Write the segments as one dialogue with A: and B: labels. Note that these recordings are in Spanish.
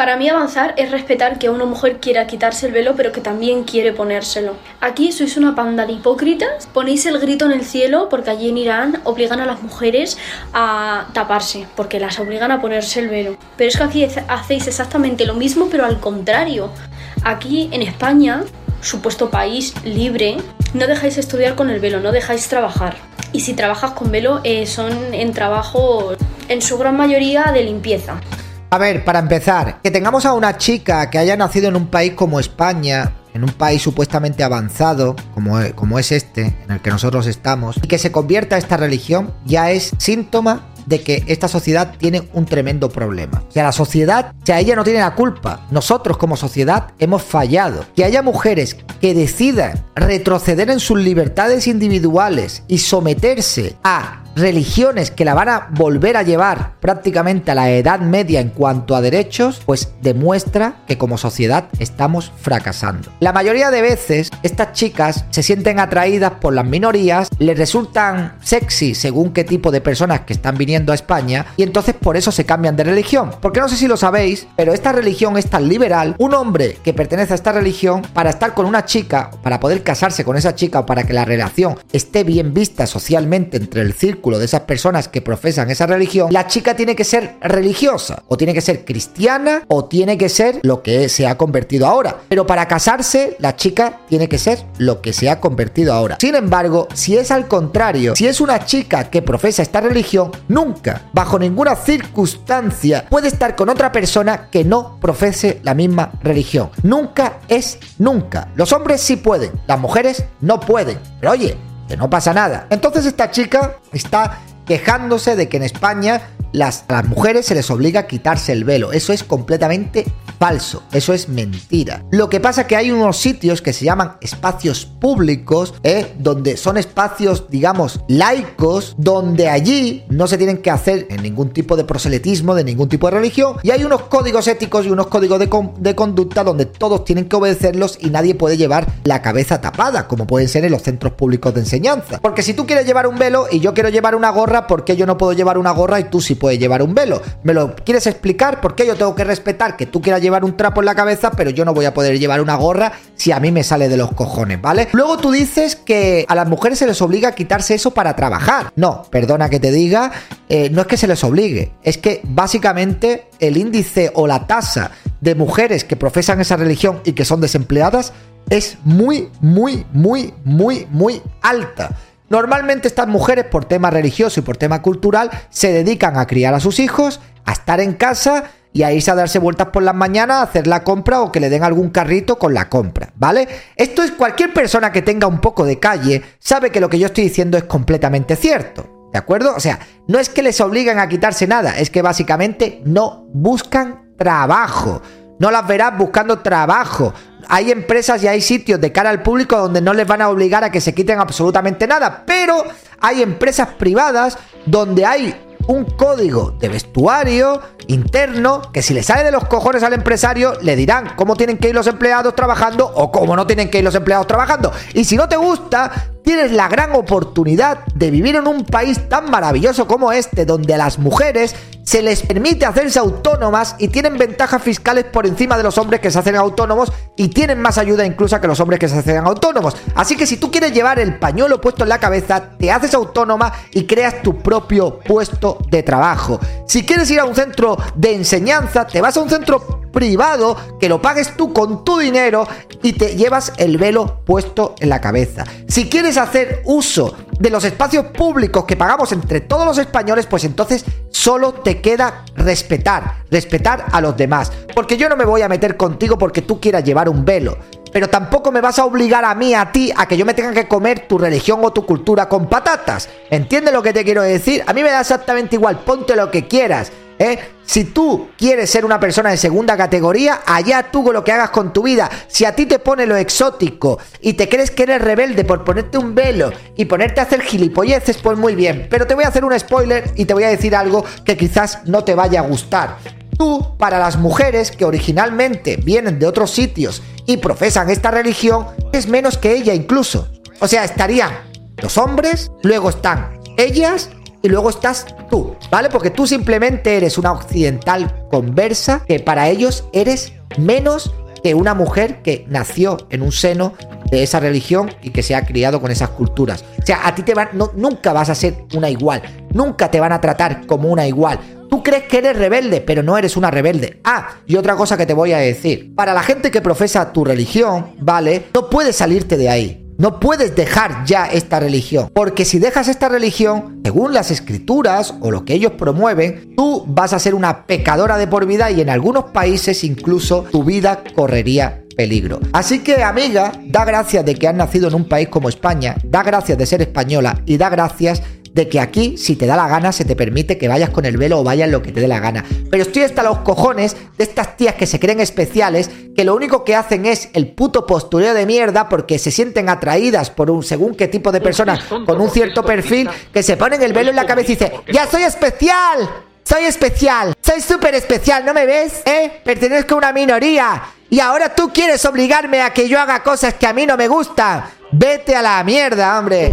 A: Para mí avanzar es respetar que una mujer quiera quitarse el velo pero que también quiere ponérselo. Aquí sois una panda de hipócritas, ponéis el grito en el cielo porque allí en Irán obligan a las mujeres a taparse, porque las obligan a ponerse el velo. Pero es que aquí hacéis exactamente lo mismo pero al contrario. Aquí en España, supuesto país libre, no dejáis estudiar con el velo, no dejáis trabajar. Y si trabajas con velo eh, son en trabajo en su gran mayoría de limpieza.
B: A ver, para empezar, que tengamos a una chica que haya nacido en un país como España, en un país supuestamente avanzado, como, como es este, en el que nosotros estamos, y que se convierta esta religión, ya es síntoma de que esta sociedad tiene un tremendo problema. Que a la sociedad, que a ella no tiene la culpa. Nosotros como sociedad hemos fallado. Que haya mujeres que decidan retroceder en sus libertades individuales y someterse a religiones que la van a volver a llevar prácticamente a la edad media en cuanto a derechos, pues demuestra que como sociedad estamos fracasando. La mayoría de veces estas chicas se sienten atraídas por las minorías, les resultan sexy según qué tipo de personas que están viniendo a España y entonces por eso se cambian de religión. Porque no sé si lo sabéis, pero esta religión es tan liberal, un hombre que pertenece a esta religión para estar con una chica, para poder casarse con esa chica o para que la relación esté bien vista socialmente entre el círculo de esas personas que profesan esa religión, la chica tiene que ser religiosa, o tiene que ser cristiana, o tiene que ser lo que se ha convertido ahora. Pero para casarse, la chica tiene que ser lo que se ha convertido ahora. Sin embargo, si es al contrario, si es una chica que profesa esta religión, nunca, bajo ninguna circunstancia, puede estar con otra persona que no profese la misma religión. Nunca es nunca. Los hombres sí pueden, las mujeres no pueden. Pero oye, que no pasa nada. Entonces esta chica está quejándose de que en España las, a las mujeres se les obliga a quitarse el velo. Eso es completamente falso, eso es mentira. Lo que pasa es que hay unos sitios que se llaman espacios públicos, ¿eh? donde son espacios, digamos, laicos, donde allí no se tienen que hacer ningún tipo de proselitismo, de ningún tipo de religión, y hay unos códigos éticos y unos códigos de, de conducta donde todos tienen que obedecerlos y nadie puede llevar la cabeza tapada, como pueden ser en los centros públicos de enseñanza. Porque si tú quieres llevar un velo y yo quiero llevar una gorra, ¿por qué yo no puedo llevar una gorra y tú sí puedes llevar un velo? ¿Me lo quieres explicar? ¿Por qué yo tengo que respetar que tú quieras llevar llevar un trapo en la cabeza, pero yo no voy a poder llevar una gorra si a mí me sale de los cojones, ¿vale? Luego tú dices que a las mujeres se les obliga a quitarse eso para trabajar. No, perdona que te diga, eh, no es que se les obligue, es que básicamente el índice o la tasa de mujeres que profesan esa religión y que son desempleadas es muy, muy, muy, muy, muy alta. Normalmente estas mujeres por tema religioso y por tema cultural se dedican a criar a sus hijos, a estar en casa y a irse a darse vueltas por las mañanas a hacer la compra o que le den algún carrito con la compra, ¿vale? Esto es cualquier persona que tenga un poco de calle sabe que lo que yo estoy diciendo es completamente cierto, ¿de acuerdo? O sea, no es que les obliguen a quitarse nada, es que básicamente no buscan trabajo. No las verás buscando trabajo. Hay empresas y hay sitios de cara al público donde no les van a obligar a que se quiten absolutamente nada, pero hay empresas privadas donde hay un código de vestuario interno que si le sale de los cojones al empresario le dirán cómo tienen que ir los empleados trabajando o cómo no tienen que ir los empleados trabajando. Y si no te gusta, tienes la gran oportunidad de vivir en un país tan maravilloso como este, donde las mujeres se les permite hacerse autónomas y tienen ventajas fiscales por encima de los hombres que se hacen autónomos y tienen más ayuda incluso que los hombres que se hacen autónomos. Así que si tú quieres llevar el pañuelo puesto en la cabeza, te haces autónoma y creas tu propio puesto de trabajo. Si quieres ir a un centro de enseñanza, te vas a un centro privado que lo pagues tú con tu dinero y te llevas el velo puesto en la cabeza. Si quieres hacer uso de los espacios públicos que pagamos entre todos los españoles, pues entonces solo te queda respetar, respetar a los demás. Porque yo no me voy a meter contigo porque tú quieras llevar un velo. Pero tampoco me vas a obligar a mí, a ti, a que yo me tenga que comer tu religión o tu cultura con patatas. ¿Entiendes lo que te quiero decir? A mí me da exactamente igual, ponte lo que quieras. ¿Eh? Si tú quieres ser una persona de segunda categoría, allá tú con lo que hagas con tu vida. Si a ti te pone lo exótico y te crees que eres rebelde por ponerte un velo y ponerte a hacer gilipolleces, pues muy bien. Pero te voy a hacer un spoiler y te voy a decir algo que quizás no te vaya a gustar. Tú, para las mujeres que originalmente vienen de otros sitios y profesan esta religión, es menos que ella incluso. O sea, estarían los hombres, luego están ellas y luego estás tú, ¿vale? Porque tú simplemente eres una occidental conversa que para ellos eres menos que una mujer que nació en un seno de esa religión y que se ha criado con esas culturas. O sea, a ti te no, nunca vas a ser una igual, nunca te van a tratar como una igual. Tú crees que eres rebelde, pero no eres una rebelde. Ah, y otra cosa que te voy a decir. Para la gente que profesa tu religión, ¿vale? No puedes salirte de ahí. No puedes dejar ya esta religión, porque si dejas esta religión, según las escrituras o lo que ellos promueven, tú vas a ser una pecadora de por vida y en algunos países incluso tu vida correría peligro. Así que amiga, da gracias de que has nacido en un país como España, da gracias de ser española y da gracias de que aquí, si te da la gana, se te permite que vayas con el velo o vayas lo que te dé la gana. Pero estoy hasta los cojones de estas tías que se creen especiales, que lo único que hacen es el puto postureo de mierda porque se sienten atraídas por un según qué tipo de personas con un cierto perfil, que se ponen el velo en la cabeza y dicen, ¡Ya soy especial! Soy especial, soy súper especial, ¿no me ves? ¿Eh? Pertenezco a una minoría. Y ahora tú quieres obligarme a que yo haga cosas que a mí no me gustan. Vete a la mierda, hombre.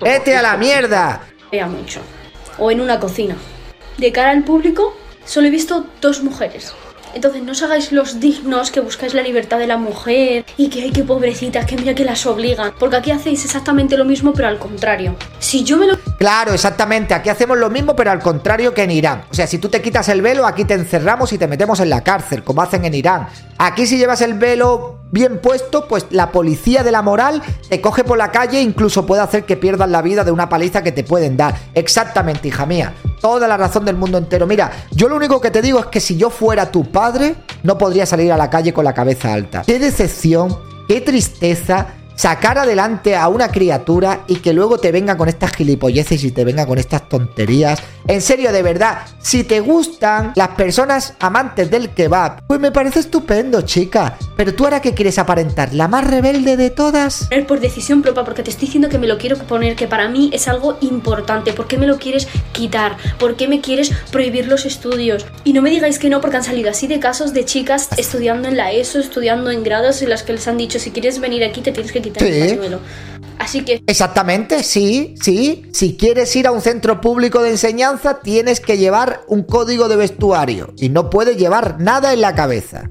B: Vete a la mierda.
A: Vea mucho. O en una cocina. De cara al público, solo he visto dos mujeres. Entonces no os hagáis los dignos que buscáis la libertad de la mujer y que hay que pobrecitas, que mira que las obligan. Porque aquí hacéis exactamente lo mismo, pero al contrario. Si yo me lo.
B: Claro, exactamente. Aquí hacemos lo mismo, pero al contrario que en Irán. O sea, si tú te quitas el velo, aquí te encerramos y te metemos en la cárcel, como hacen en Irán. Aquí si llevas el velo bien puesto, pues la policía de la moral te coge por la calle e incluso puede hacer que pierdas la vida de una paliza que te pueden dar. Exactamente, hija mía. Toda la razón del mundo entero. Mira, yo lo único que te digo es que si yo fuera tu padre, no podría salir a la calle con la cabeza alta. Qué decepción, qué tristeza sacar adelante a una criatura y que luego te venga con estas gilipolleces y te venga con estas tonterías. En serio, de verdad, si te gustan las personas amantes del kebab, pues me parece estupendo, chica. Pero tú ahora que quieres aparentar, la más rebelde de todas.
A: Es por decisión propia, porque te estoy diciendo que me lo quiero poner, que para mí es algo importante. ¿Por qué me lo quieres quitar? ¿Por qué me quieres prohibir los estudios? Y no me digáis que no, porque han salido así de casos de chicas estudiando en la ESO, estudiando en grados en las que les han dicho, si quieres venir aquí te tienes que quitar
B: Sí.
A: pañuelo. Así que
B: Exactamente, sí, sí. Si quieres ir a un centro público de enseñanza, tienes que llevar un código de vestuario y no puedes llevar nada en la cabeza.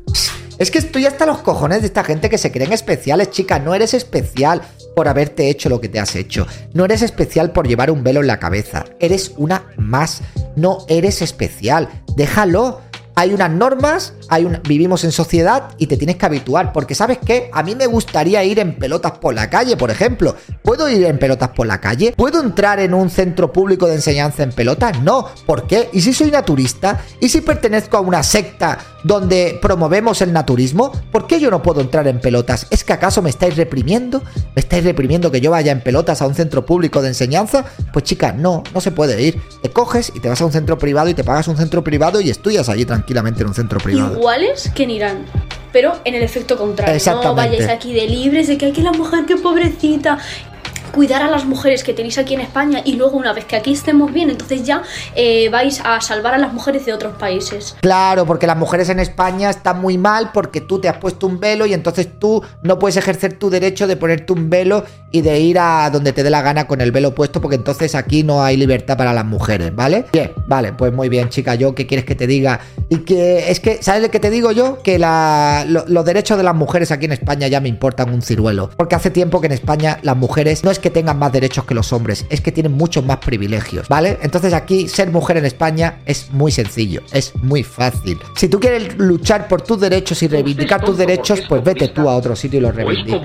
B: Es que estoy hasta los cojones de esta gente que se creen especiales, chica. No eres especial por haberte hecho lo que te has hecho. No eres especial por llevar un velo en la cabeza. Eres una más. No eres especial. Déjalo. Hay unas normas, hay un- vivimos en sociedad y te tienes que habituar. Porque sabes qué, a mí me gustaría ir en pelotas por la calle, por ejemplo. ¿Puedo ir en pelotas por la calle? ¿Puedo entrar en un centro público de enseñanza en pelotas? No. ¿Por qué? ¿Y si soy naturista? ¿Y si pertenezco a una secta donde promovemos el naturismo? ¿Por qué yo no puedo entrar en pelotas? ¿Es que acaso me estáis reprimiendo? ¿Me estáis reprimiendo que yo vaya en pelotas a un centro público de enseñanza? Pues chica, no, no se puede ir. Te coges y te vas a un centro privado y te pagas un centro privado y estudias allí tranquilamente en un centro privado.
A: iguales que en Irán. Pero en el efecto contrario. No vayáis aquí de libres, de que hay que la mujer, que pobrecita. Cuidar a las mujeres que tenéis aquí en España y luego una vez que aquí estemos bien, entonces ya eh, vais a salvar a las mujeres de otros países.
B: Claro, porque las mujeres en España están muy mal porque tú te has puesto un velo y entonces tú no puedes ejercer tu derecho de ponerte un velo y de ir a donde te dé la gana con el velo puesto porque entonces aquí no hay libertad para las mujeres, ¿vale? Bien, vale, pues muy bien, chica, yo qué quieres que te diga y que es que, ¿sabes lo que te digo yo? Que los derechos de las mujeres aquí en España ya me importan un ciruelo, porque hace tiempo que en España las mujeres no es que tengan más derechos que los hombres, es que tienen muchos más privilegios, ¿vale? Entonces aquí ser mujer en España es muy sencillo, es muy fácil. Si tú quieres luchar por tus derechos y reivindicar tus derechos, pues vete tú a otro sitio y los reivindicas.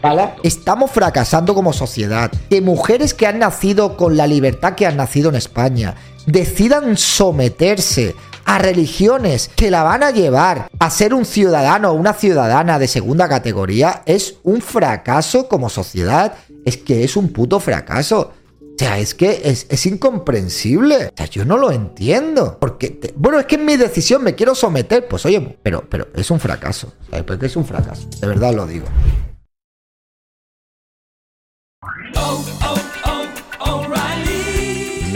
B: ¿Vale? Estamos fracasando como sociedad. Que mujeres que han nacido con la libertad que han nacido en España decidan someterse a religiones que la van a llevar a ser un ciudadano o una ciudadana de segunda categoría es un fracaso como sociedad. Es que es un puto fracaso. O sea, es que es, incomprensible. O sea, yo no lo entiendo. Porque, bueno, es que en mi decisión me quiero someter. Pues oye, pero, pero es un fracaso. ¿Sabes? Porque es un fracaso. De verdad lo digo.